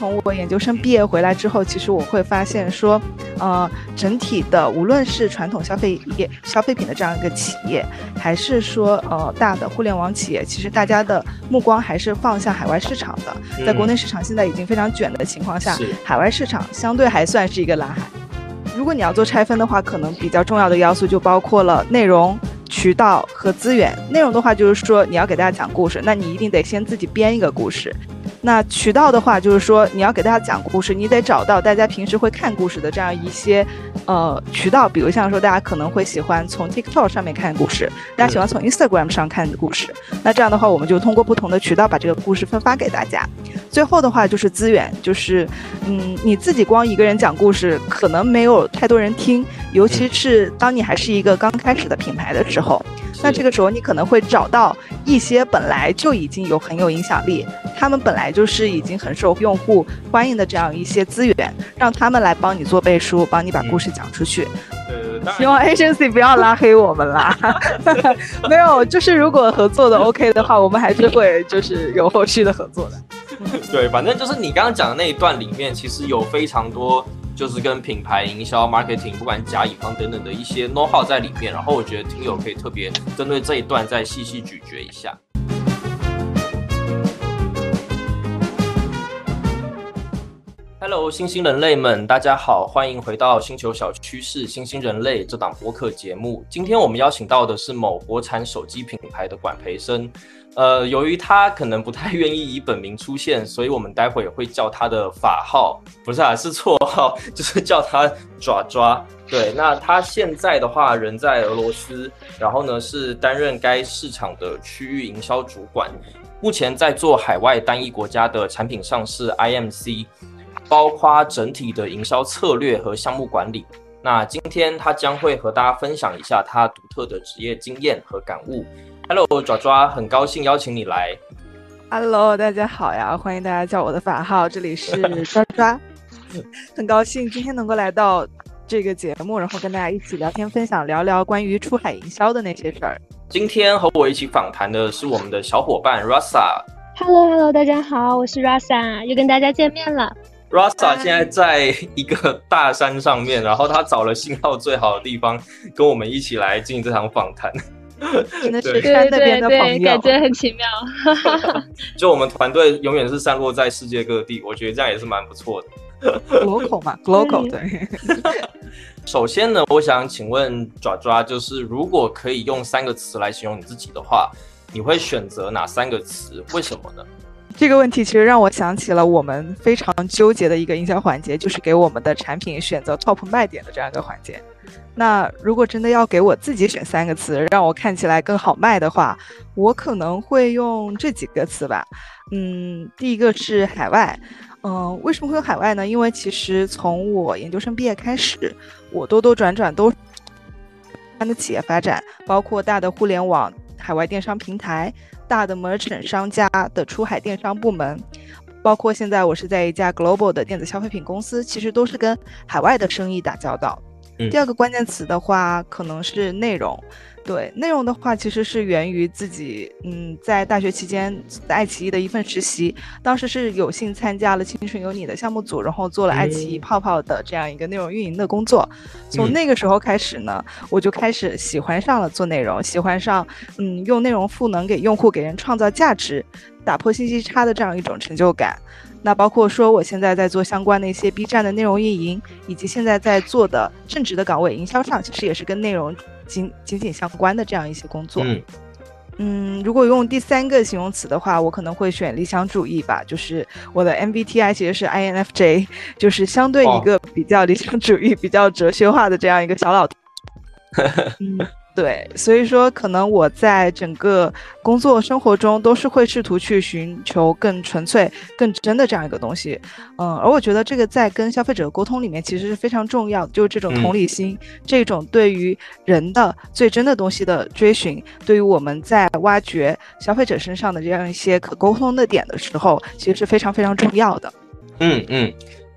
从我研究生毕业回来之后，其实我会发现说，呃，整体的无论是传统消费业、消费品的这样一个企业，还是说呃大的互联网企业，其实大家的目光还是放向海外市场的。在国内市场现在已经非常卷的情况下，海外市场相对还算是一个蓝海。如果你要做拆分的话，可能比较重要的要素就包括了内容。渠道和资源，内容的话就是说你要给大家讲故事，那你一定得先自己编一个故事。那渠道的话就是说你要给大家讲故事，你得找到大家平时会看故事的这样一些呃渠道，比如像说大家可能会喜欢从 TikTok 上面看故事，大家喜欢从 Instagram 上看故事。那这样的话，我们就通过不同的渠道把这个故事分发给大家。最后的话就是资源，就是嗯你自己光一个人讲故事可能没有太多人听，尤其是当你还是一个刚开始的品牌的时候。那这个时候，你可能会找到一些本来就已经有很有影响力，他们本来就是已经很受用户欢迎的这样一些资源，让他们来帮你做背书，帮你把故事讲出去。希望 agency 不要拉黑我们啦。没有，就是如果合作的 OK 的话，我们还是会就是有后续的合作的。对，反正就是你刚刚讲的那一段里面，其实有非常多。就是跟品牌营销、marketing，不管甲乙方等等的一些 know how 在里面，然后我觉得听友可以特别针对这一段再细细咀嚼一下。Hello，星星人类们，大家好，欢迎回到星球小趋势星星人类这档播客节目。今天我们邀请到的是某国产手机品牌的管培生。呃，由于他可能不太愿意以本名出现，所以我们待会也会叫他的法号，不是啊，是绰号，就是叫他爪爪。对，那他现在的话人在俄罗斯，然后呢是担任该市场的区域营销主管，目前在做海外单一国家的产品上市 IMC，包括整体的营销策略和项目管理。那今天他将会和大家分享一下他独特的职业经验和感悟。Hello，爪爪，很高兴邀请你来。Hello，大家好呀，欢迎大家叫我的法号，这里是抓抓，很高兴今天能够来到这个节目，然后跟大家一起聊天分享，聊聊关于出海营销的那些事儿。今天和我一起访谈的是我们的小伙伴 Rasa。Hello，Hello，大家好，我是 Rasa，又跟大家见面了。Rasa 现在在一个大山上面，然后他找了信号最好的地方，跟我们一起来进行这场访谈。真的 是山那边的朋友，感觉很奇妙。就我们团队永远是散落在世界各地，我觉得这样也是蛮不错的。Local 嘛，Local 对。首先呢，我想请问爪爪，就是如果可以用三个词来形容你自己的话，你会选择哪三个词？为什么呢？这个问题其实让我想起了我们非常纠结的一个营销环节，就是给我们的产品选择 Top 卖点的这样一个环节。那如果真的要给我自己选三个词，让我看起来更好卖的话，我可能会用这几个词吧。嗯，第一个是海外。嗯，为什么会有海外呢？因为其实从我研究生毕业开始，我兜兜转转都的企业发展，包括大的互联网海外电商平台、大的 merchant 商家的出海电商部门，包括现在我是在一家 global 的电子消费品公司，其实都是跟海外的生意打交道。第二个关键词的话，可能是内容。对内容的话，其实是源于自己，嗯，在大学期间在爱奇艺的一份实习，当时是有幸参加了《青春有你》的项目组，然后做了爱奇艺泡泡的这样一个内容运营的工作。从那个时候开始呢，我就开始喜欢上了做内容，喜欢上，嗯，用内容赋能给用户，给人创造价值，打破信息差的这样一种成就感。那包括说，我现在在做相关的一些 B 站的内容运营，以及现在在做的正职的岗位营销上，其实也是跟内容紧紧紧相关的这样一些工作。嗯，嗯，如果用第三个形容词的话，我可能会选理想主义吧，就是我的 MBTI 其实是 INFJ，就是相对一个比较理想主义、比较哲学化的这样一个小老头。嗯。对，所以说可能我在整个工作生活中都是会试图去寻求更纯粹、更真的这样一个东西，嗯，而我觉得这个在跟消费者沟通里面其实是非常重要的，就是这种同理心，这种对于人的最真的东西的追寻，对于我们在挖掘消费者身上的这样一些可沟通的点的时候，其实是非常非常重要的。嗯嗯。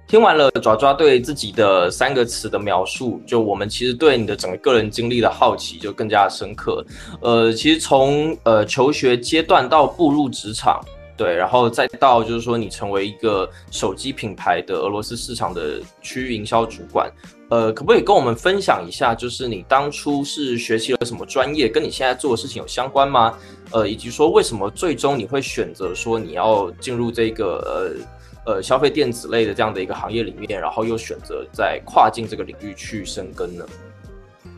听完了爪爪对自己的三个词的描述，就我们其实对你的整个个人经历的好奇就更加深刻。呃，其实从呃求学阶段到步入职场，对，然后再到就是说你成为一个手机品牌的俄罗斯市场的区域营销主管，呃，可不可以跟我们分享一下，就是你当初是学习了什么专业，跟你现在做的事情有相关吗？呃，以及说为什么最终你会选择说你要进入这个呃呃消费电子类的这样的一个行业里面，然后又选择在跨境这个领域去深耕呢？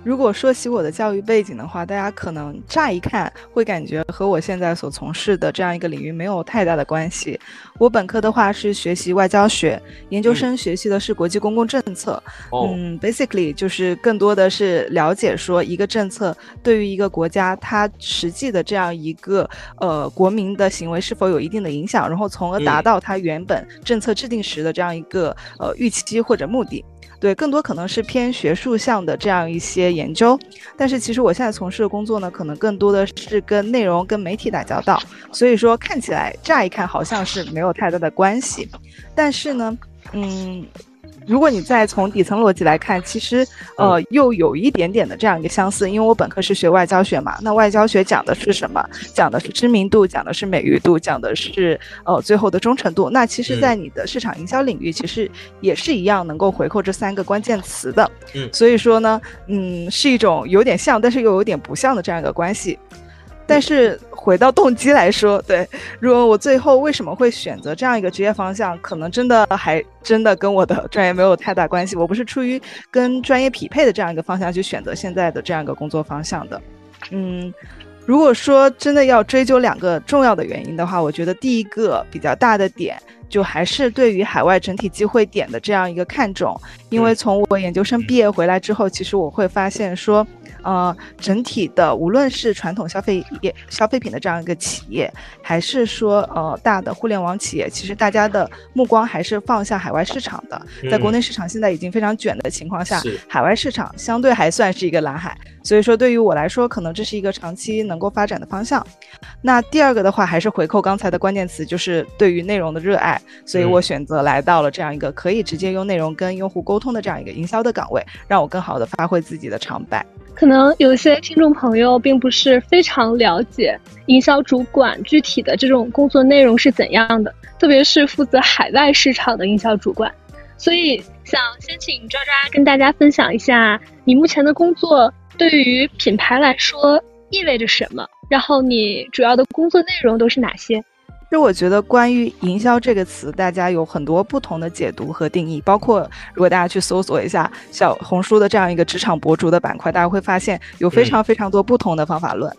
如果说起我的教育背景的话，大家可能乍一看会感觉和我现在所从事的这样一个领域没有太大的关系。我本科的话是学习外交学，研究生学习的是国际公共政策。嗯，basically 就是更多的是了解说一个政策对于一个国家它实际的这样一个呃国民的行为是否有一定的影响，然后从而达到它原本政策制定时的这样一个呃预期或者目的。对，更多可能是偏学术向的这样一些研究，但是其实我现在从事的工作呢，可能更多的是跟内容、跟媒体打交道，所以说看起来乍一看好像是没有太大的关系，但是呢，嗯。如果你再从底层逻辑来看，其实呃又有一点点的这样一个相似，因为我本科是学外交学嘛，那外交学讲的是什么？讲的是知名度，讲的是美誉度，讲的是呃最后的忠诚度。那其实，在你的市场营销领域，其实也是一样能够回扣这三个关键词的。嗯，所以说呢，嗯，是一种有点像，但是又有点不像的这样一个关系。但是回到动机来说，对，如果我最后为什么会选择这样一个职业方向，可能真的还真的跟我的专业没有太大关系。我不是出于跟专业匹配的这样一个方向去选择现在的这样一个工作方向的。嗯，如果说真的要追究两个重要的原因的话，我觉得第一个比较大的点就还是对于海外整体机会点的这样一个看重，因为从我研究生毕业回来之后，其实我会发现说。呃，整体的无论是传统消费业、消费品的这样一个企业，还是说呃大的互联网企业，其实大家的目光还是放向海外市场的。在国内市场现在已经非常卷的情况下，海外市场相对还算是一个蓝海。所以说，对于我来说，可能这是一个长期能够发展的方向。那第二个的话，还是回扣刚才的关键词，就是对于内容的热爱。所以我选择来到了这样一个可以直接用内容跟用户沟通的这样一个营销的岗位，让我更好的发挥自己的长板。可能有些听众朋友并不是非常了解营销主管具体的这种工作内容是怎样的，特别是负责海外市场的营销主管。所以想先请抓抓跟大家分享一下你目前的工作。对于品牌来说意味着什么？然后你主要的工作内容都是哪些？其实我觉得，关于营销这个词，大家有很多不同的解读和定义。包括如果大家去搜索一下小红书的这样一个职场博主的板块，大家会发现有非常非常多不同的方法论。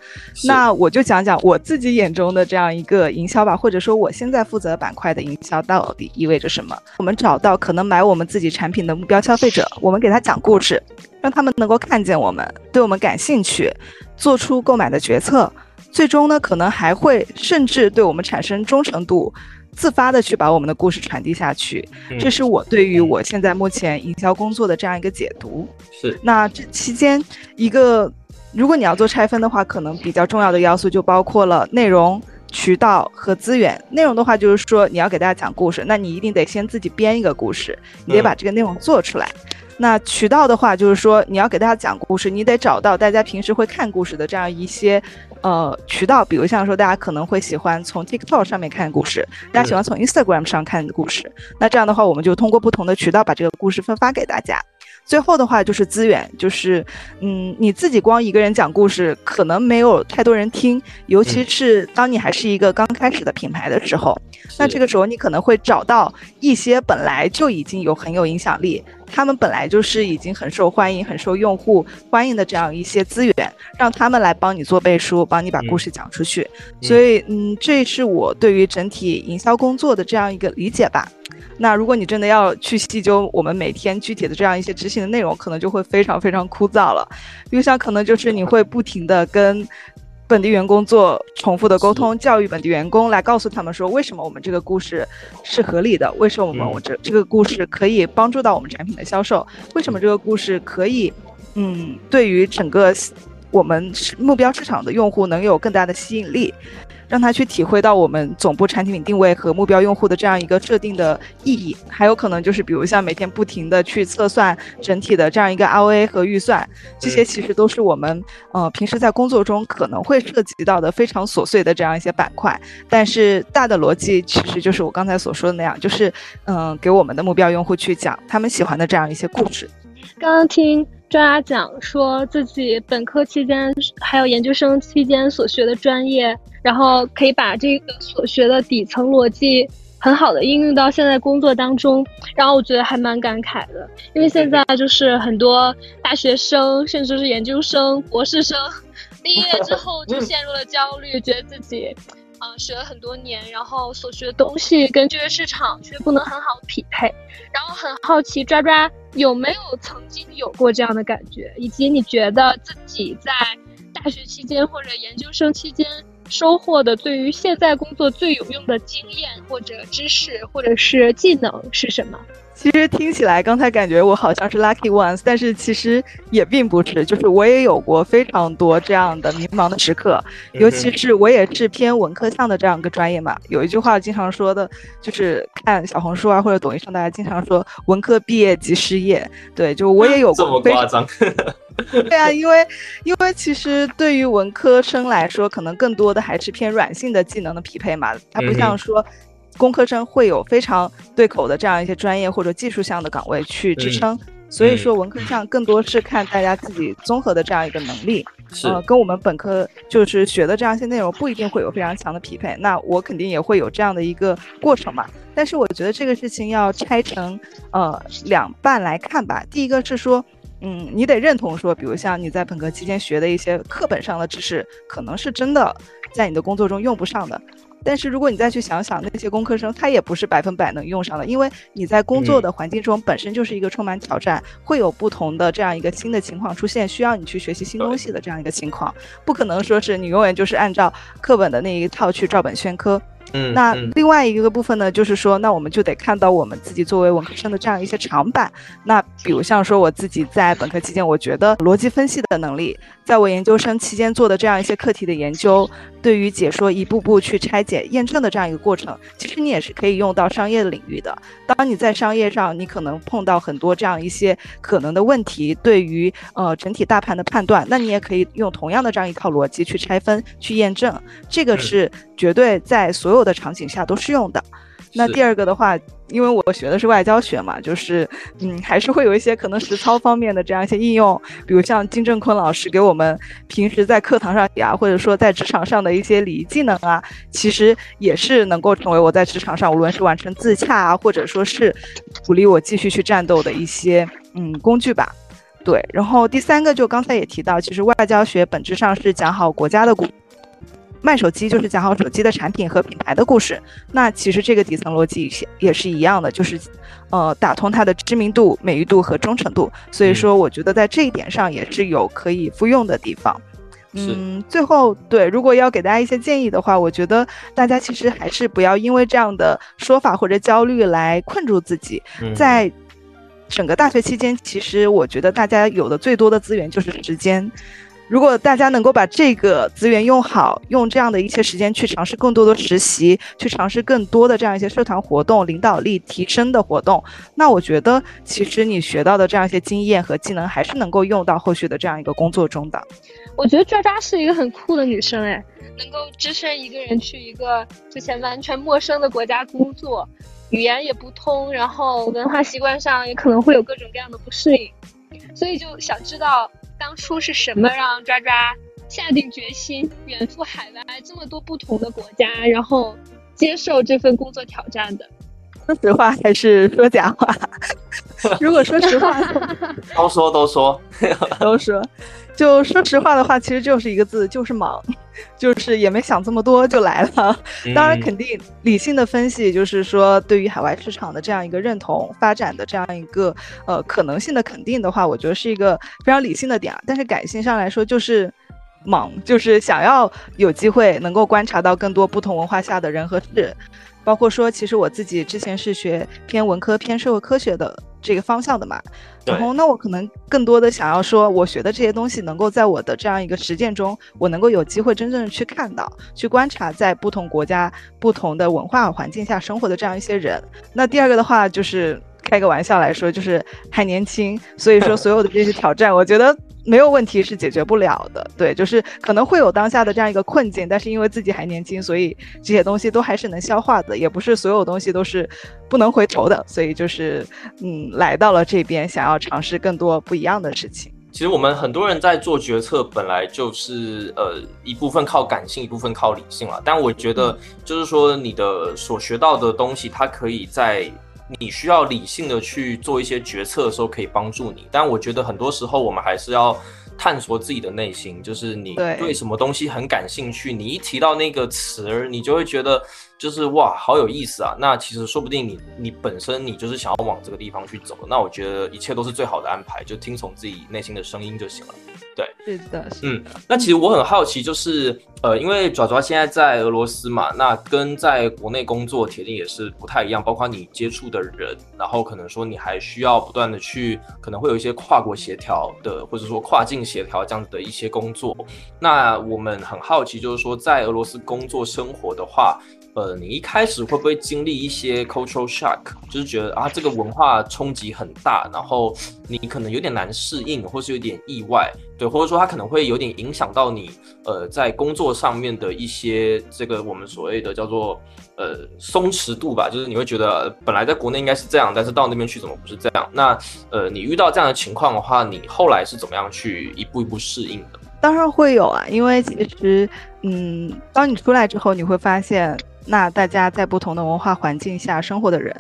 那我就讲讲我自己眼中的这样一个营销吧，或者说我现在负责板块的营销到底意味着什么？我们找到可能买我们自己产品的目标消费者，我们给他讲故事，让他们能够看见我们，对我们感兴趣，做出购买的决策。最终呢，可能还会甚至对我们产生忠诚度，自发的去把我们的故事传递下去。这是我对于我现在目前营销工作的这样一个解读。是。那这期间，一个如果你要做拆分的话，可能比较重要的要素就包括了内容、渠道和资源。内容的话，就是说你要给大家讲故事，那你一定得先自己编一个故事，你得把这个内容做出来。那渠道的话，就是说你要给大家讲故事，你得找到大家平时会看故事的这样一些，呃，渠道。比如像说，大家可能会喜欢从 TikTok 上面看故事，大家喜欢从 Instagram 上看故事。那这样的话，我们就通过不同的渠道把这个故事分发给大家。最后的话就是资源，就是，嗯，你自己光一个人讲故事，可能没有太多人听，尤其是当你还是一个刚开始的品牌的时候，那这个时候你可能会找到一些本来就已经有很有影响力，他们本来就是已经很受欢迎、很受用户欢迎的这样一些资源，让他们来帮你做背书，帮你把故事讲出去。所以，嗯，这是我对于整体营销工作的这样一个理解吧。那如果你真的要去细究我们每天具体的这样一些执行的内容，可能就会非常非常枯燥了。比如像可能就是你会不停的跟本地员工做重复的沟通，教育本地员工，来告诉他们说为什么我们这个故事是合理的，为什么我们我这这个故事可以帮助到我们产品的销售，为什么这个故事可以，嗯，对于整个我们目标市场的用户能有更大的吸引力。让他去体会到我们总部产品定位和目标用户的这样一个设定的意义。还有可能就是，比如像每天不停的去测算整体的这样一个 ROA 和预算，这些其实都是我们呃平时在工作中可能会涉及到的非常琐碎的这样一些板块。但是大的逻辑其实就是我刚才所说的那样，就是嗯，给我们的目标用户去讲他们喜欢的这样一些故事。刚刚听。专家讲说自己本科期间还有研究生期间所学的专业，然后可以把这个所学的底层逻辑很好的应用到现在工作当中，然后我觉得还蛮感慨的，因为现在就是很多大学生甚至是研究生、博士生毕业之后就陷入了焦虑，觉得自己。嗯，学了很多年，然后所学的东西跟就业市场却不能很好匹配，然后很好奇抓抓有没有曾经有过这样的感觉，以及你觉得自己在大学期间或者研究生期间收获的对于现在工作最有用的经验或者知识或者是技能是什么？其实听起来，刚才感觉我好像是 lucky ones，但是其实也并不是，就是我也有过非常多这样的迷茫的时刻，尤其是我也是偏文科向的这样一个专业嘛。有一句话经常说的，就是看小红书啊或者抖音上，大家经常说文科毕业即失业。对，就我也有过。这么夸张？对啊，因为因为其实对于文科生来说，可能更多的还是偏软性的技能的匹配嘛，它不像说。工科生会有非常对口的这样一些专业或者技术项的岗位去支撑，所以说文科上更多是看大家自己综合的这样一个能力，呃，跟我们本科就是学的这样一些内容不一定会有非常强的匹配。那我肯定也会有这样的一个过程嘛。但是我觉得这个事情要拆成呃两半来看吧。第一个是说，嗯，你得认同说，比如像你在本科期间学的一些课本上的知识，可能是真的在你的工作中用不上的。但是如果你再去想想那些工科生，他也不是百分百能用上的，因为你在工作的环境中本身就是一个充满挑战，会有不同的这样一个新的情况出现，需要你去学习新东西的这样一个情况，不可能说是你永远就是按照课本的那一套去照本宣科。嗯，那另外一个部分呢，就是说，那我们就得看到我们自己作为文科生的这样一些长板。那比如像说我自己在本科期间，我觉得逻辑分析的能力，在我研究生期间做的这样一些课题的研究，对于解说一步步去拆解、验证的这样一个过程，其实你也是可以用到商业领域的。当你在商业上，你可能碰到很多这样一些可能的问题，对于呃整体大盘的判断，那你也可以用同样的这样一套逻辑去拆分、去验证。这个是绝对在。所有的场景下都适用的。那第二个的话，因为我学的是外交学嘛，就是嗯，还是会有一些可能实操方面的这样一些应用，比如像金正坤老师给我们平时在课堂上呀，或者说在职场上的一些礼仪技能啊，其实也是能够成为我在职场上无论是完成自洽啊，或者说是鼓励我继续去战斗的一些嗯工具吧。对，然后第三个就刚才也提到，其实外交学本质上是讲好国家的故。卖手机就是讲好手机的产品和品牌的故事，那其实这个底层逻辑也是一样的，就是，呃，打通它的知名度、美誉度和忠诚度。所以说，我觉得在这一点上也是有可以复用的地方。嗯，最后对，如果要给大家一些建议的话，我觉得大家其实还是不要因为这样的说法或者焦虑来困住自己。在整个大学期间，其实我觉得大家有的最多的资源就是时间。如果大家能够把这个资源用好，用这样的一些时间去尝试更多的实习，去尝试更多的这样一些社团活动、领导力提升的活动，那我觉得其实你学到的这样一些经验和技能，还是能够用到后续的这样一个工作中的。我觉得渣渣是一个很酷的女生，哎，能够只身一个人去一个之前完全陌生的国家工作，语言也不通，然后文化习惯上也可能会有各种各样的不适应，所以就想知道。当初是什么让抓抓下定决心远赴海外这么多不同的国家，然后接受这份工作挑战的？说实话还是说假话？如果说实话，都说都说 都说。就说实话的话，其实就是一个字，就是忙，就是也没想这么多就来了。当然，肯定理性的分析，就是说对于海外市场的这样一个认同、发展的这样一个呃可能性的肯定的话，我觉得是一个非常理性的点。但是感性上来说，就是忙，就是想要有机会能够观察到更多不同文化下的人和事，包括说，其实我自己之前是学偏文科、偏社会科学的。这个方向的嘛。然后，那我可能更多的想要说，我学的这些东西能够在我的这样一个实践中，我能够有机会真正的去看到、去观察，在不同国家、不同的文化环境下生活的这样一些人。那第二个的话，就是开个玩笑来说，就是还年轻，所以说 所有的这些挑战，我觉得。没有问题是解决不了的，对，就是可能会有当下的这样一个困境，但是因为自己还年轻，所以这些东西都还是能消化的，也不是所有东西都是不能回头的，所以就是嗯，来到了这边，想要尝试更多不一样的事情。其实我们很多人在做决策，本来就是呃一部分靠感性，一部分靠理性了。但我觉得就是说你的所学到的东西，它可以在。你需要理性的去做一些决策的时候，可以帮助你。但我觉得很多时候，我们还是要探索自己的内心，就是你对什么东西很感兴趣，你一提到那个词儿，你就会觉得就是哇，好有意思啊。那其实说不定你你本身你就是想要往这个地方去走。那我觉得一切都是最好的安排，就听从自己内心的声音就行了。对，是的，嗯，那其实我很好奇，就是呃，因为爪爪现在在俄罗斯嘛，那跟在国内工作铁定也是不太一样，包括你接触的人，然后可能说你还需要不断的去，可能会有一些跨国协调的，或者说跨境协调这样子的一些工作。那我们很好奇，就是说在俄罗斯工作生活的话。呃，你一开始会不会经历一些 cultural shock，就是觉得啊，这个文化冲击很大，然后你可能有点难适应，或是有点意外，对，或者说它可能会有点影响到你，呃，在工作上面的一些这个我们所谓的叫做呃松弛度吧，就是你会觉得本来在国内应该是这样，但是到那边去怎么不是这样？那呃，你遇到这样的情况的话，你后来是怎么样去一步一步适应的？当然会有啊，因为其实，嗯，当你出来之后，你会发现。那大家在不同的文化环境下生活的人，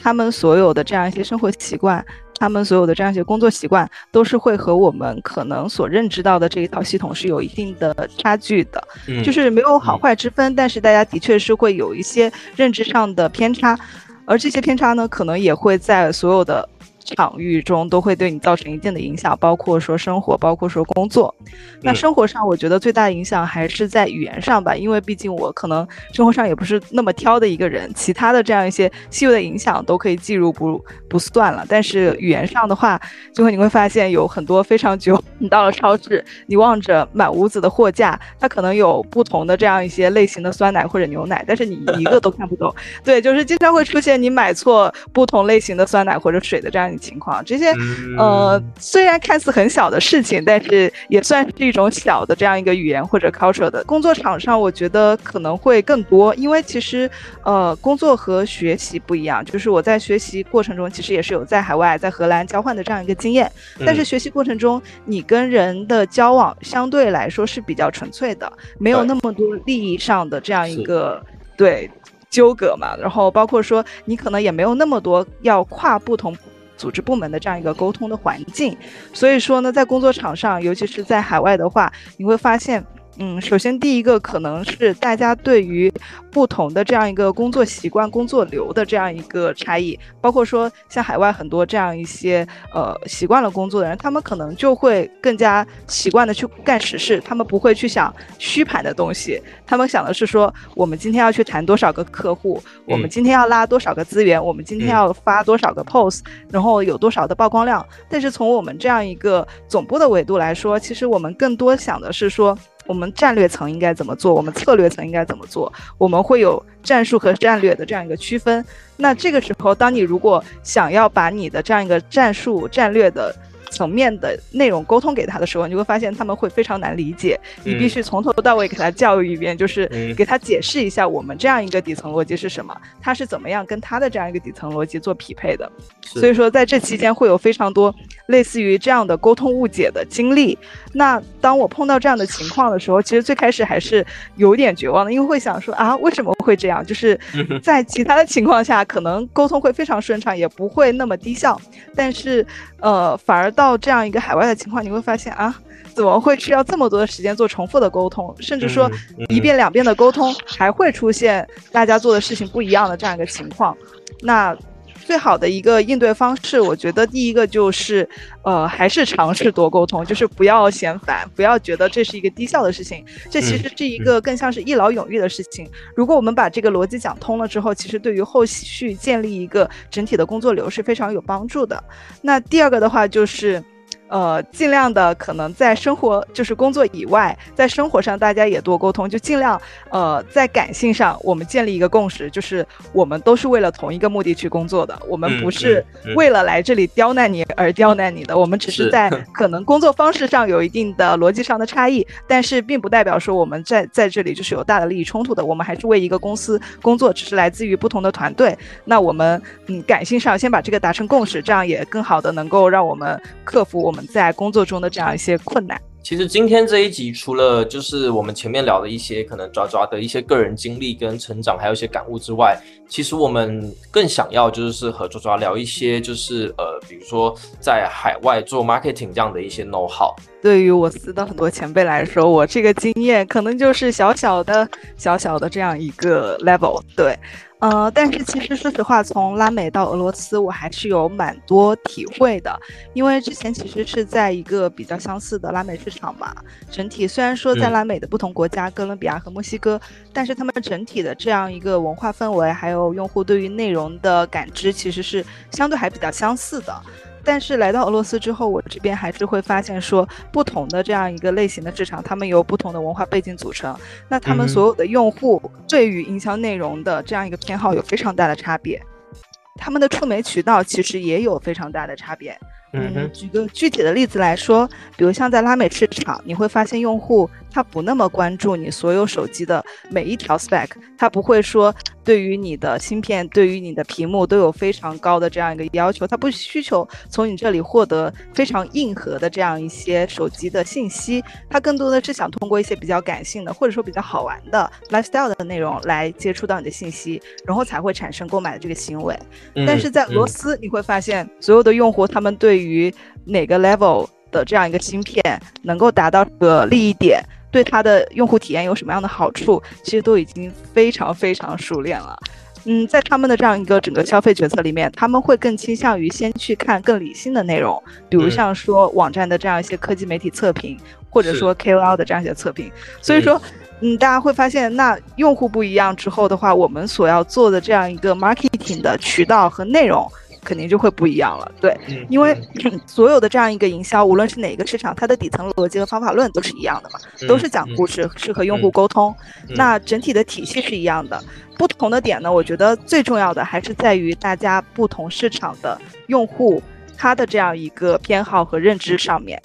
他们所有的这样一些生活习惯，他们所有的这样一些工作习惯，都是会和我们可能所认知到的这一套系统是有一定的差距的，就是没有好坏之分，但是大家的确是会有一些认知上的偏差，而这些偏差呢，可能也会在所有的。场域中都会对你造成一定的影响，包括说生活，包括说工作。那生活上，我觉得最大的影响还是在语言上吧，因为毕竟我可能生活上也不是那么挑的一个人，其他的这样一些细微的影响都可以计入不不算了。但是语言上的话，就会你会发现有很多非常久。你到了超市，你望着满屋子的货架，它可能有不同的这样一些类型的酸奶或者牛奶，但是你一个都看不懂。对，就是经常会出现你买错不同类型的酸奶或者水的这样。情况这些，呃，虽然看似很小的事情，但是也算是一种小的这样一个语言或者 culture 的工作场上，我觉得可能会更多，因为其实，呃，工作和学习不一样，就是我在学习过程中其实也是有在海外在荷兰交换的这样一个经验，但是学习过程中你跟人的交往相对来说是比较纯粹的，没有那么多利益上的这样一个对纠葛嘛，然后包括说你可能也没有那么多要跨不同。组织部门的这样一个沟通的环境，所以说呢，在工作场上，尤其是在海外的话，你会发现。嗯，首先第一个可能是大家对于不同的这样一个工作习惯、工作流的这样一个差异，包括说像海外很多这样一些呃习惯了工作的人，他们可能就会更加习惯的去干实事，他们不会去想虚盘的东西，他们想的是说我们今天要去谈多少个客户，我们今天要拉多少个资源，我们今天要发多少个 post，然后有多少的曝光量。但是从我们这样一个总部的维度来说，其实我们更多想的是说。我们战略层应该怎么做？我们策略层应该怎么做？我们会有战术和战略的这样一个区分。那这个时候，当你如果想要把你的这样一个战术战略的。层面的内容沟通给他的时候，你会发现他们会非常难理解。你必须从头到尾给他教育一遍，就是给他解释一下我们这样一个底层逻辑是什么，他是怎么样跟他的这样一个底层逻辑做匹配的。所以说，在这期间会有非常多类似于这样的沟通误解的经历。那当我碰到这样的情况的时候，其实最开始还是有点绝望的，因为会想说啊，为什么会这样？就是 在其他的情况下，可能沟通会非常顺畅，也不会那么低效，但是呃，反而。到这样一个海外的情况，你会发现啊，怎么会需要这么多的时间做重复的沟通，甚至说一遍两遍的沟通，还会出现大家做的事情不一样的这样一个情况。那最好的一个应对方式，我觉得第一个就是，呃，还是尝试多沟通，就是不要嫌烦，不要觉得这是一个低效的事情，这其实是一个更像是一劳永逸的事情。如果我们把这个逻辑讲通了之后，其实对于后续建立一个整体的工作流是非常有帮助的。那第二个的话就是。呃，尽量的可能在生活就是工作以外，在生活上大家也多沟通，就尽量呃在感性上我们建立一个共识，就是我们都是为了同一个目的去工作的，我们不是为了来这里刁难你而刁难你的，我们只是在 可能工作方式上有一定的逻辑上的差异，但是并不代表说我们在在这里就是有大的利益冲突的，我们还是为一个公司工作，只是来自于不同的团队。那我们嗯感性上先把这个达成共识，这样也更好的能够让我们克服我们。在工作中的这样一些困难。其实今天这一集，除了就是我们前面聊的一些可能抓抓的一些个人经历跟成长，还有一些感悟之外，其实我们更想要就是和抓抓聊一些，就是呃，比如说在海外做 marketing 这样的一些 know how。对于我司的很多前辈来说，我这个经验可能就是小小的、小小的这样一个 level。对。呃，但是其实说实话，从拉美到俄罗斯，我还是有蛮多体会的。因为之前其实是在一个比较相似的拉美市场嘛，整体虽然说在拉美的不同国家，哥伦比亚和墨西哥，但是他们整体的这样一个文化氛围，还有用户对于内容的感知，其实是相对还比较相似的。但是来到俄罗斯之后，我这边还是会发现说，不同的这样一个类型的市场，他们由不同的文化背景组成，那他们所有的用户对于营销内容的这样一个偏好有非常大的差别，他们的触媒渠道其实也有非常大的差别。嗯，举个具体的例子来说，比如像在拉美市场，你会发现用户。他不那么关注你所有手机的每一条 spec，他不会说对于你的芯片、对于你的屏幕都有非常高的这样一个要求，他不需求从你这里获得非常硬核的这样一些手机的信息，他更多的是想通过一些比较感性的或者说比较好玩的 lifestyle 的内容来接触到你的信息，然后才会产生购买的这个行为。但是在俄罗斯，你会发现所有的用户他们对于哪个 level 的这样一个芯片能够达到个利益点。对它的用户体验有什么样的好处，其实都已经非常非常熟练了。嗯，在他们的这样一个整个消费决策里面，他们会更倾向于先去看更理性的内容，比如像说网站的这样一些科技媒体测评，或者说 KOL 的这样一些测评。所以说，嗯，大家会发现，那用户不一样之后的话，我们所要做的这样一个 marketing 的渠道和内容。肯定就会不一样了，对，因为 所有的这样一个营销，无论是哪个市场，它的底层逻辑和方法论都是一样的嘛，都是讲故事，是和用户沟通，那整体的体系是一样的。不同的点呢，我觉得最重要的还是在于大家不同市场的用户他的这样一个偏好和认知上面。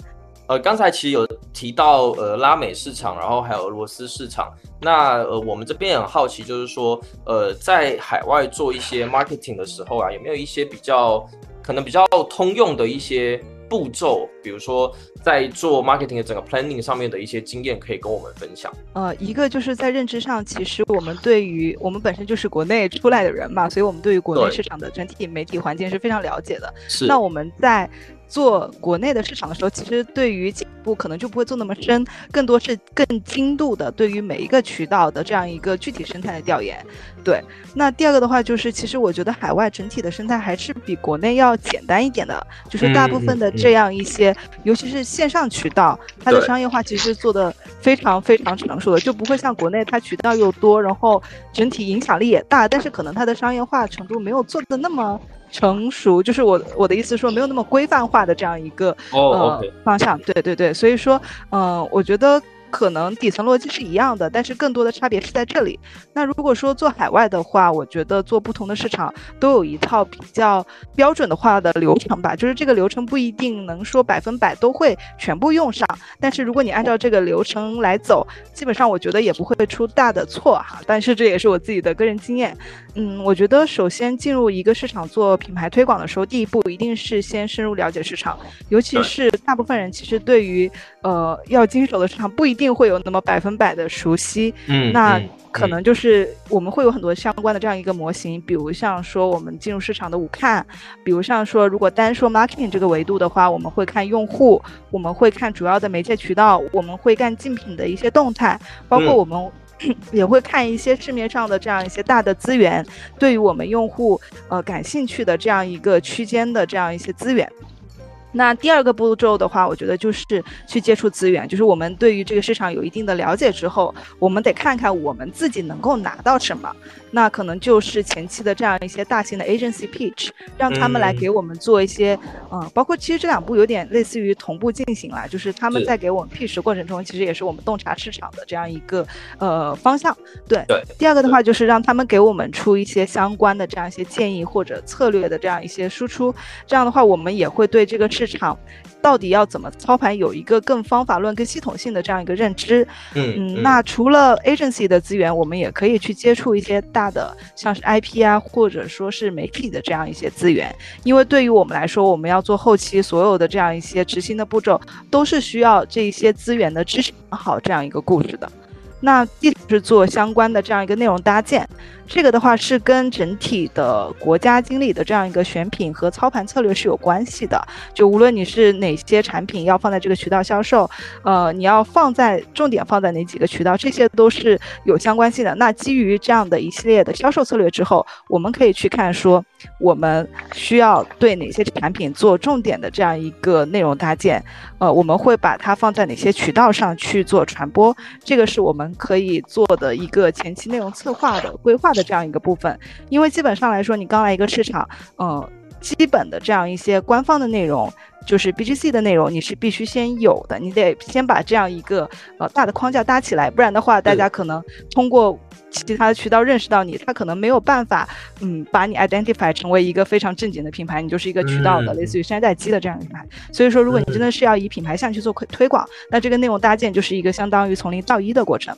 呃，刚才其实有提到呃拉美市场，然后还有俄罗斯市场。那呃，我们这边很好奇，就是说，呃，在海外做一些 marketing 的时候啊，有没有一些比较可能比较通用的一些步骤？比如说，在做 marketing 的整个 planning 上面的一些经验，可以跟我们分享。呃，一个就是在认知上，其实我们对于我们本身就是国内出来的人嘛，所以我们对于国内市场的整体媒体环境是非常了解的。是。那我们在做国内的市场的时候，其实对于进步可能就不会做那么深，更多是更精度的对于每一个渠道的这样一个具体生态的调研。对，那第二个的话就是，其实我觉得海外整体的生态还是比国内要简单一点的，就是大部分的这样一些，尤其是线上渠道，它的商业化其实做的非常非常成熟的，就不会像国内它渠道又多，然后整体影响力也大，但是可能它的商业化程度没有做的那么。成熟就是我我的意思说没有那么规范化的这样一个呃方向，对对对，所以说嗯，我觉得。可能底层逻辑是一样的，但是更多的差别是在这里。那如果说做海外的话，我觉得做不同的市场都有一套比较标准的话的流程吧，就是这个流程不一定能说百分百都会全部用上，但是如果你按照这个流程来走，基本上我觉得也不会出大的错哈。但是这也是我自己的个人经验。嗯，我觉得首先进入一个市场做品牌推广的时候，第一步一定是先深入了解市场，尤其是大部分人其实对于呃要经手的市场不一定。定会有那么百分百的熟悉，嗯，那可能就是我们会有很多相关的这样一个模型，比如像说我们进入市场的五看，比如像说如果单说 marketing 这个维度的话，我们会看用户，我们会看主要的媒介渠道，我们会干竞品的一些动态，包括我们 也会看一些市面上的这样一些大的资源，对于我们用户呃感兴趣的这样一个区间的这样一些资源。那第二个步骤的话，我觉得就是去接触资源，就是我们对于这个市场有一定的了解之后，我们得看看我们自己能够拿到什么。那可能就是前期的这样一些大型的 agency pitch，让他们来给我们做一些，嗯，包括其实这两步有点类似于同步进行啦，就是他们在给我们 pitch 过程中，其实也是我们洞察市场的这样一个呃方向。对对。第二个的话就是让他们给我们出一些相关的这样一些建议或者策略的这样一些输出，这样的话我们也会对这个市场。到底要怎么操盘，有一个更方法论、更系统性的这样一个认知。嗯嗯，那除了 agency 的资源，我们也可以去接触一些大的，像是 IP 啊，或者说是媒体的这样一些资源。因为对于我们来说，我们要做后期所有的这样一些执行的步骤，都是需要这一些资源的支持好这样一个故事的。那第是做相关的这样一个内容搭建，这个的话是跟整体的国家经理的这样一个选品和操盘策略是有关系的。就无论你是哪些产品要放在这个渠道销售，呃，你要放在重点放在哪几个渠道，这些都是有相关性的。那基于这样的一系列的销售策略之后，我们可以去看说我们需要对哪些产品做重点的这样一个内容搭建，呃，我们会把它放在哪些渠道上去做传播，这个是我们。可以做的一个前期内容策划的规划的这样一个部分，因为基本上来说，你刚来一个市场，嗯，基本的这样一些官方的内容，就是 BGC 的内容，你是必须先有的，你得先把这样一个呃大的框架搭起来，不然的话，大家可能通过。其他的渠道认识到你，他可能没有办法，嗯，把你 identify 成为一个非常正经的品牌，你就是一个渠道的，类似于山寨机的这样的品牌。所以说，如果你真的是要以品牌向去做推推广，那这个内容搭建就是一个相当于从零到一的过程。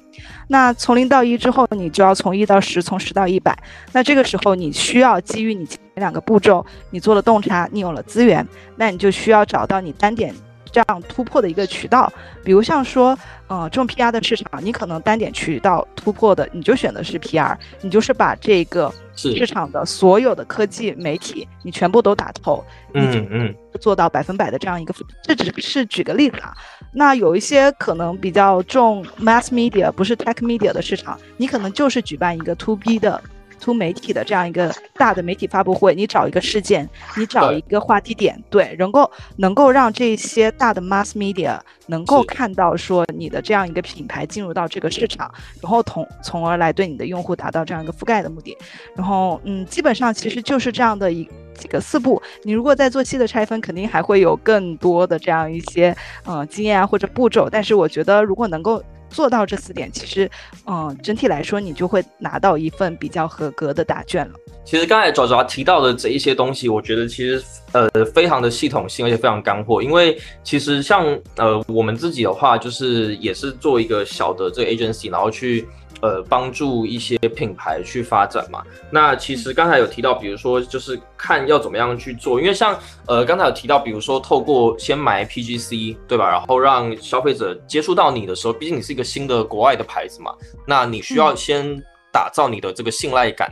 那从零到一之后，你就要从一到十，从十到一百。那这个时候，你需要基于你前两个步骤，你做了洞察，你有了资源，那你就需要找到你单点。这样突破的一个渠道，比如像说，呃，这种 PR 的市场，你可能单点渠道突破的，你就选的是 PR，你就是把这个市场的所有的科技媒体，你全部都打透，嗯嗯，做到百分百的这样一个，这只是举个例子啊。那有一些可能比较重 mass media，不是 tech media 的市场，你可能就是举办一个 to B 的。出媒体的这样一个大的媒体发布会，你找一个事件，你找一个话题点，对，能够能够让这些大的 mass media 能够看到说你的这样一个品牌进入到这个市场，然后同从而来对你的用户达到这样一个覆盖的目的。然后，嗯，基本上其实就是这样的一几个四步。你如果在做细的拆分，肯定还会有更多的这样一些呃经验啊或者步骤。但是我觉得如果能够。做到这四点，其实，嗯，整体来说，你就会拿到一份比较合格的答卷了。其实刚才爪爪提到的这一些东西，我觉得其实呃非常的系统性，而且非常干货。因为其实像呃我们自己的话，就是也是做一个小的这个 agency，然后去。呃，帮助一些品牌去发展嘛。那其实刚才有提到，比如说就是看要怎么样去做，因为像呃刚才有提到，比如说透过先买 PGC 对吧，然后让消费者接触到你的时候，毕竟你是一个新的国外的牌子嘛，那你需要先打造你的这个信赖感。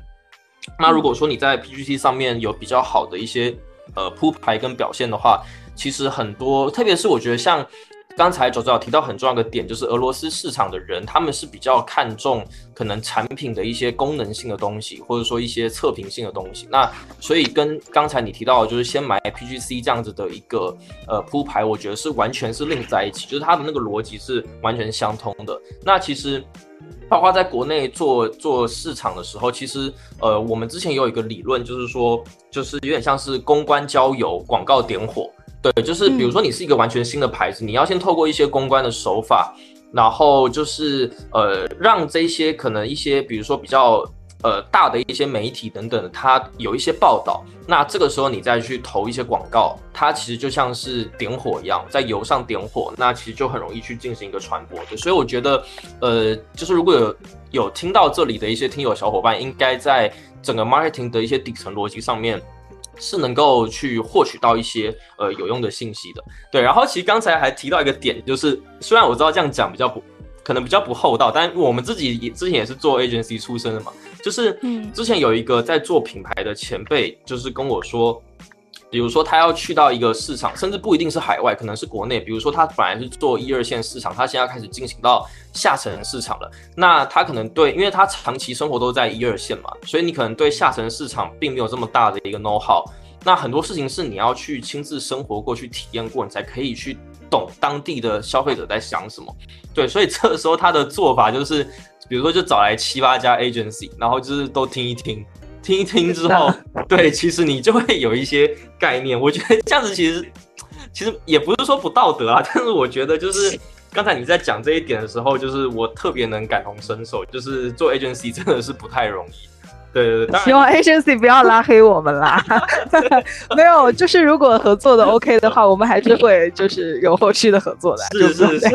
那如果说你在 PGC 上面有比较好的一些呃铺排跟表现的话，其实很多，特别是我觉得像。刚才左左提到很重要的点，就是俄罗斯市场的人，他们是比较看重可能产品的一些功能性的东西，或者说一些测评性的东西。那所以跟刚才你提到的，就是先买 PGC 这样子的一个呃铺排，我觉得是完全是另在一起，就是它的那个逻辑是完全相通的。那其实包括在国内做做市场的时候，其实呃我们之前有一个理论，就是说就是有点像是公关交友，广告点火。对，就是比如说你是一个完全新的牌子，你要先透过一些公关的手法，然后就是呃让这些可能一些比如说比较呃大的一些媒体等等，它有一些报道，那这个时候你再去投一些广告，它其实就像是点火一样，在油上点火，那其实就很容易去进行一个传播的。所以我觉得呃就是如果有有听到这里的一些听友小伙伴，应该在整个 marketing 的一些底层逻辑上面。是能够去获取到一些呃有用的信息的，对。然后其实刚才还提到一个点，就是虽然我知道这样讲比较不可能比较不厚道，但我们自己也之前也是做 agency 出身的嘛，就是之前有一个在做品牌的前辈，就是跟我说，比如说他要去到一个市场，甚至不一定是海外，可能是国内。比如说他本来是做一二线市场，他现在开始进行到下沉市场了。那他可能对，因为他长期生活都在一二线嘛，所以你可能对下沉市场并没有这么大的一个 know how。那很多事情是你要去亲自生活过去体验过，你才可以去懂当地的消费者在想什么。对，所以这个时候他的做法就是，比如说就找来七八家 agency，然后就是都听一听。听一听之后，对，其实你就会有一些概念。我觉得这样子其实其实也不是说不道德啊，但是我觉得就是刚才你在讲这一点的时候，就是我特别能感同身受。就是做 agency 真的是不太容易。对对对，希望 agency 不要拉黑我们啦。没有，就是如果合作的 OK 的话，我们还是会就是有后续的合作的。是是是，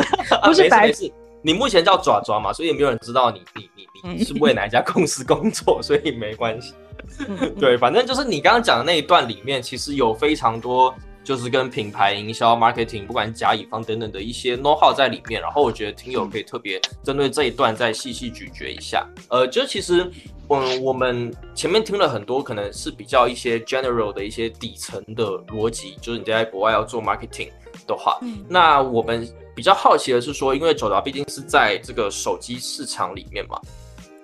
不是白事。你目前叫爪爪嘛，所以也没有人知道你你是为哪一家公司工作，所以没关系。对，反正就是你刚刚讲的那一段里面，其实有非常多就是跟品牌营销、marketing，不管甲乙方等等的一些 know how 在里面。然后我觉得听友可以特别针对这一段再细细咀嚼一下。呃，就其实，嗯，我们前面听了很多，可能是比较一些 general 的一些底层的逻辑，就是你在国外要做 marketing 的话，那我们。比较好奇的是说，因为九达毕竟是在这个手机市场里面嘛，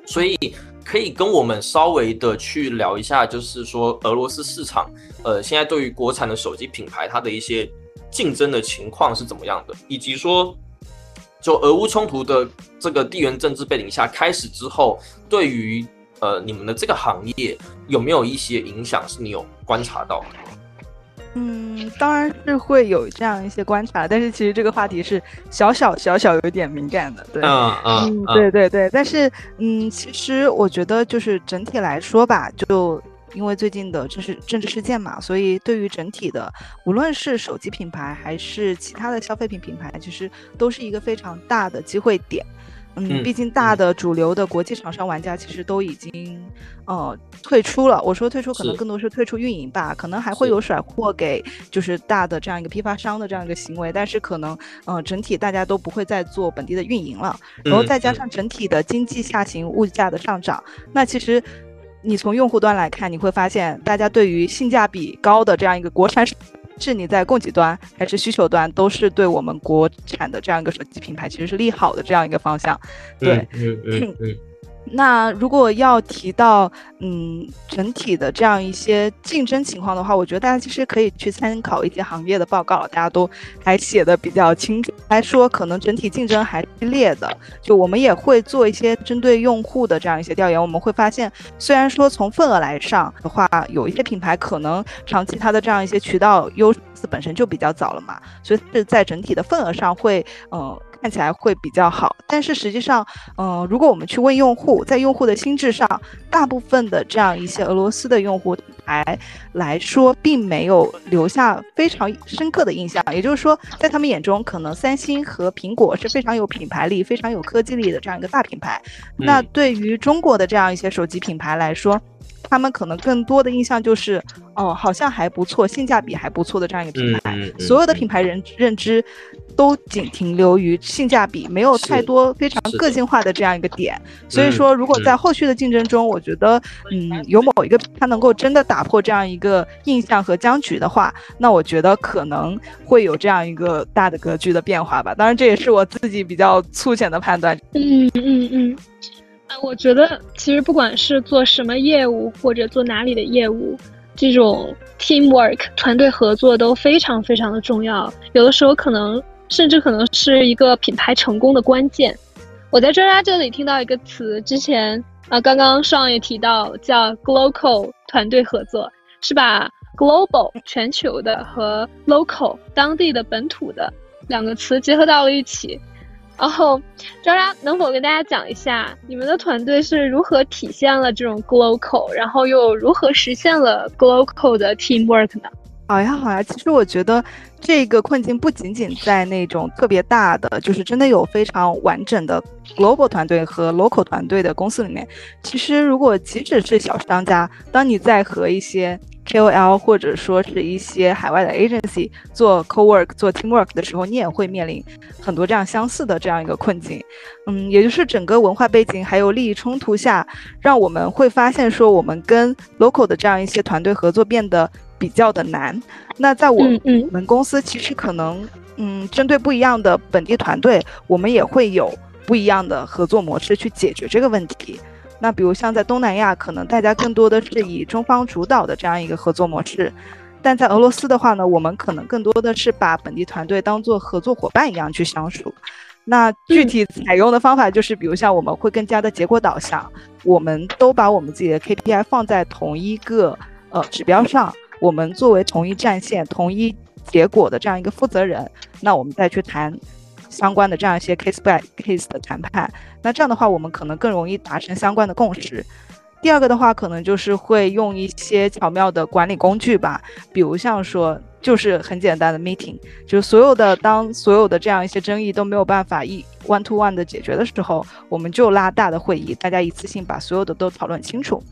所以可以跟我们稍微的去聊一下，就是说俄罗斯市场，呃，现在对于国产的手机品牌它的一些竞争的情况是怎么样的，以及说就俄乌冲突的这个地缘政治背景下开始之后，对于呃你们的这个行业有没有一些影响是你有观察到的？嗯，当然是会有这样一些观察，但是其实这个话题是小小小小有点敏感的，对，嗯嗯，对对对，但是嗯，其实我觉得就是整体来说吧，就因为最近的就是政治事件嘛，所以对于整体的，无论是手机品牌还是其他的消费品品牌，其实都是一个非常大的机会点。嗯，毕竟大的主流的国际厂商玩家其实都已经，呃，退出了。我说退出可能更多是退出运营吧，可能还会有甩货给就是大的这样一个批发商的这样一个行为，但是可能，呃，整体大家都不会再做本地的运营了。然后再加上整体的经济下行、物价的上涨，那其实你从用户端来看，你会发现大家对于性价比高的这样一个国产。是你在供给端还是需求端，都是对我们国产的这样一个手机品牌其实是利好的这样一个方向，对。嗯嗯嗯。那如果要提到嗯整体的这样一些竞争情况的话，我觉得大家其实可以去参考一些行业的报告，大家都还写的比较清楚，来说可能整体竞争还是激烈的。就我们也会做一些针对用户的这样一些调研，我们会发现，虽然说从份额来上的话，有一些品牌可能长期它的这样一些渠道优势本身就比较早了嘛，所以是在整体的份额上会嗯。看起来会比较好，但是实际上，嗯，如果我们去问用户，在用户的心智上，大部分的这样一些俄罗斯的用户来来说，并没有留下非常深刻的印象。也就是说，在他们眼中，可能三星和苹果是非常有品牌力、非常有科技力的这样一个大品牌。那对于中国的这样一些手机品牌来说，他们可能更多的印象就是，哦，好像还不错，性价比还不错的这样一个品牌。所有的品牌人认知。都仅停留于性价比，没有太多非常个性化的这样一个点。所以说，如果在后续的竞争中，我觉得，嗯，有某一个它能够真的打破这样一个印象和僵局的话，那我觉得可能会有这样一个大的格局的变化吧。当然，这也是我自己比较粗浅的判断。嗯嗯嗯，啊，我觉得其实不管是做什么业务或者做哪里的业务，这种 teamwork 团队合作都非常非常的重要。有的时候可能。甚至可能是一个品牌成功的关键。我在专家这里听到一个词，之前啊，刚刚上也提到，叫 global 团队合作，是把 global 全球的和 local 当地的本土的两个词结合到了一起。然后，专家能否跟大家讲一下，你们的团队是如何体现了这种 global，然后又如何实现了 global 的 teamwork 呢？好呀，好呀。其实我觉得这个困境不仅仅在那种特别大的，就是真的有非常完整的 global 团队和 local 团队的公司里面。其实，如果即使是小商家，当你在和一些 KOL 或者说是一些海外的 agency 做 co-work、做 teamwork 的时候，你也会面临很多这样相似的这样一个困境。嗯，也就是整个文化背景还有利益冲突下，让我们会发现说，我们跟 local 的这样一些团队合作变得比较的难。那在我们公司，其实可能，嗯，针对不一样的本地团队，我们也会有不一样的合作模式去解决这个问题。那比如像在东南亚，可能大家更多的是以中方主导的这样一个合作模式，但在俄罗斯的话呢，我们可能更多的是把本地团队当做合作伙伴一样去相处。那具体采用的方法就是，比如像我们会更加的结果导向，我们都把我们自己的 KPI 放在同一个呃指标上，我们作为同一战线、同一结果的这样一个负责人，那我们再去谈相关的这样一些 case by case 的谈判。那这样的话，我们可能更容易达成相关的共识。第二个的话，可能就是会用一些巧妙的管理工具吧，比如像说。就是很简单的 meeting，就是所有的当所有的这样一些争议都没有办法一 one to one 的解决的时候，我们就拉大的会议，大家一次性把所有的都讨论清楚。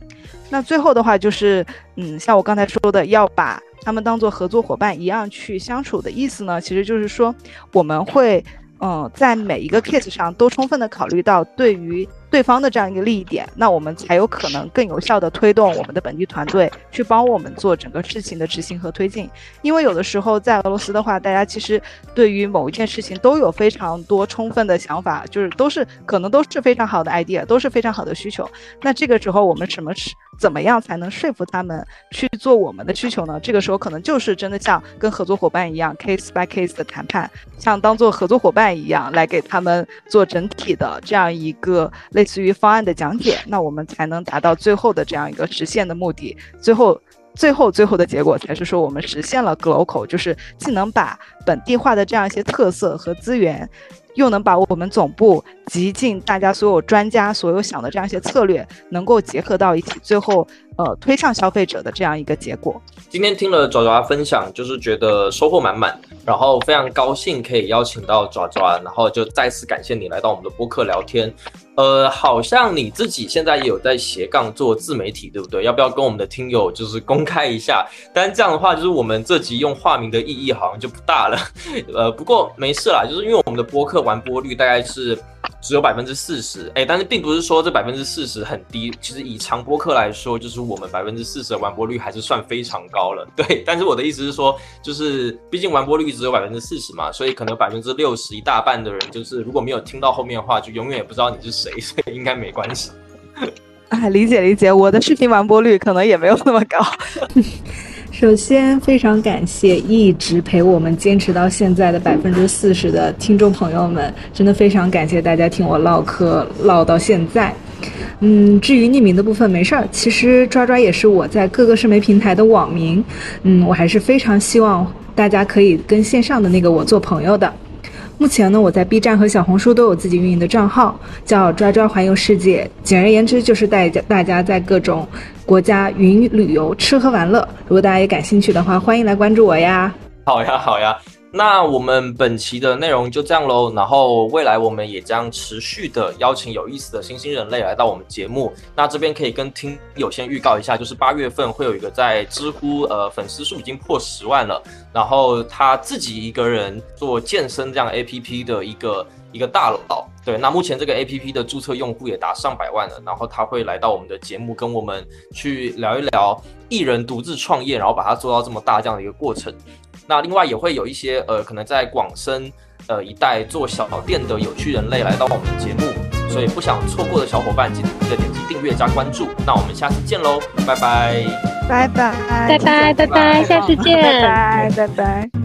那最后的话就是，嗯，像我刚才说的，要把他们当做合作伙伴一样去相处的意思呢，其实就是说我们会，嗯，在每一个 case 上都充分的考虑到对于。对方的这样一个利益点，那我们才有可能更有效的推动我们的本地团队去帮我们做整个事情的执行和推进。因为有的时候在俄罗斯的话，大家其实对于某一件事情都有非常多充分的想法，就是都是可能都是非常好的 idea，都是非常好的需求。那这个时候我们什么怎么样才能说服他们去做我们的需求呢？这个时候可能就是真的像跟合作伙伴一样，case by case 的谈判，像当做合作伙伴一样来给他们做整体的这样一个类。类似于方案的讲解，那我们才能达到最后的这样一个实现的目的。最后，最后，最后的结果才是说我们实现了 global，就是既能把本地化的这样一些特色和资源，又能把我们总部集进大家所有专家所有想的这样一些策略，能够结合到一起，最后。呃，推上消费者的这样一个结果。今天听了爪爪分享，就是觉得收获满满，然后非常高兴可以邀请到爪爪，然后就再次感谢你来到我们的播客聊天。呃，好像你自己现在也有在斜杠做自媒体，对不对？要不要跟我们的听友就是公开一下？但这样的话，就是我们这集用化名的意义好像就不大了。呃，不过没事啦，就是因为我们的播客完播率大概是。只有百分之四十，哎，但是并不是说这百分之四十很低。其实以长播客来说，就是我们百分之四十的完播率还是算非常高了。对，但是我的意思是说，就是毕竟完播率只有百分之四十嘛，所以可能百分之六十一大半的人，就是如果没有听到后面的话，就永远也不知道你是谁，所以应该没关系。哎，理解理解，我的视频完播率可能也没有那么高。首先，非常感谢一直陪我们坚持到现在的百分之四十的听众朋友们，真的非常感谢大家听我唠嗑唠到现在。嗯，至于匿名的部分没事儿，其实抓抓也是我在各个社媒平台的网名。嗯，我还是非常希望大家可以跟线上的那个我做朋友的。目前呢，我在 B 站和小红书都有自己运营的账号，叫“抓抓环游世界”。简而言之，就是带大家在各种国家云旅游、吃喝玩乐。如果大家也感兴趣的话，欢迎来关注我呀！好呀，好呀。那我们本期的内容就这样喽，然后未来我们也将持续的邀请有意思的新兴人类来到我们节目。那这边可以跟听友先预告一下，就是八月份会有一个在知乎呃粉丝数已经破十万了，然后他自己一个人做健身这样 A P P 的一个一个大佬。对，那目前这个 A P P 的注册用户也达上百万了，然后他会来到我们的节目，跟我们去聊一聊艺人独自创业，然后把它做到这么大这样的一个过程。那另外也会有一些呃，可能在广深呃一带做小店的有趣人类来到我们的节目，所以不想错过的小伙伴记得点击订阅加关注。那我们下次见喽，拜拜，拜拜，拜拜，拜拜，下次见，拜拜，拜拜。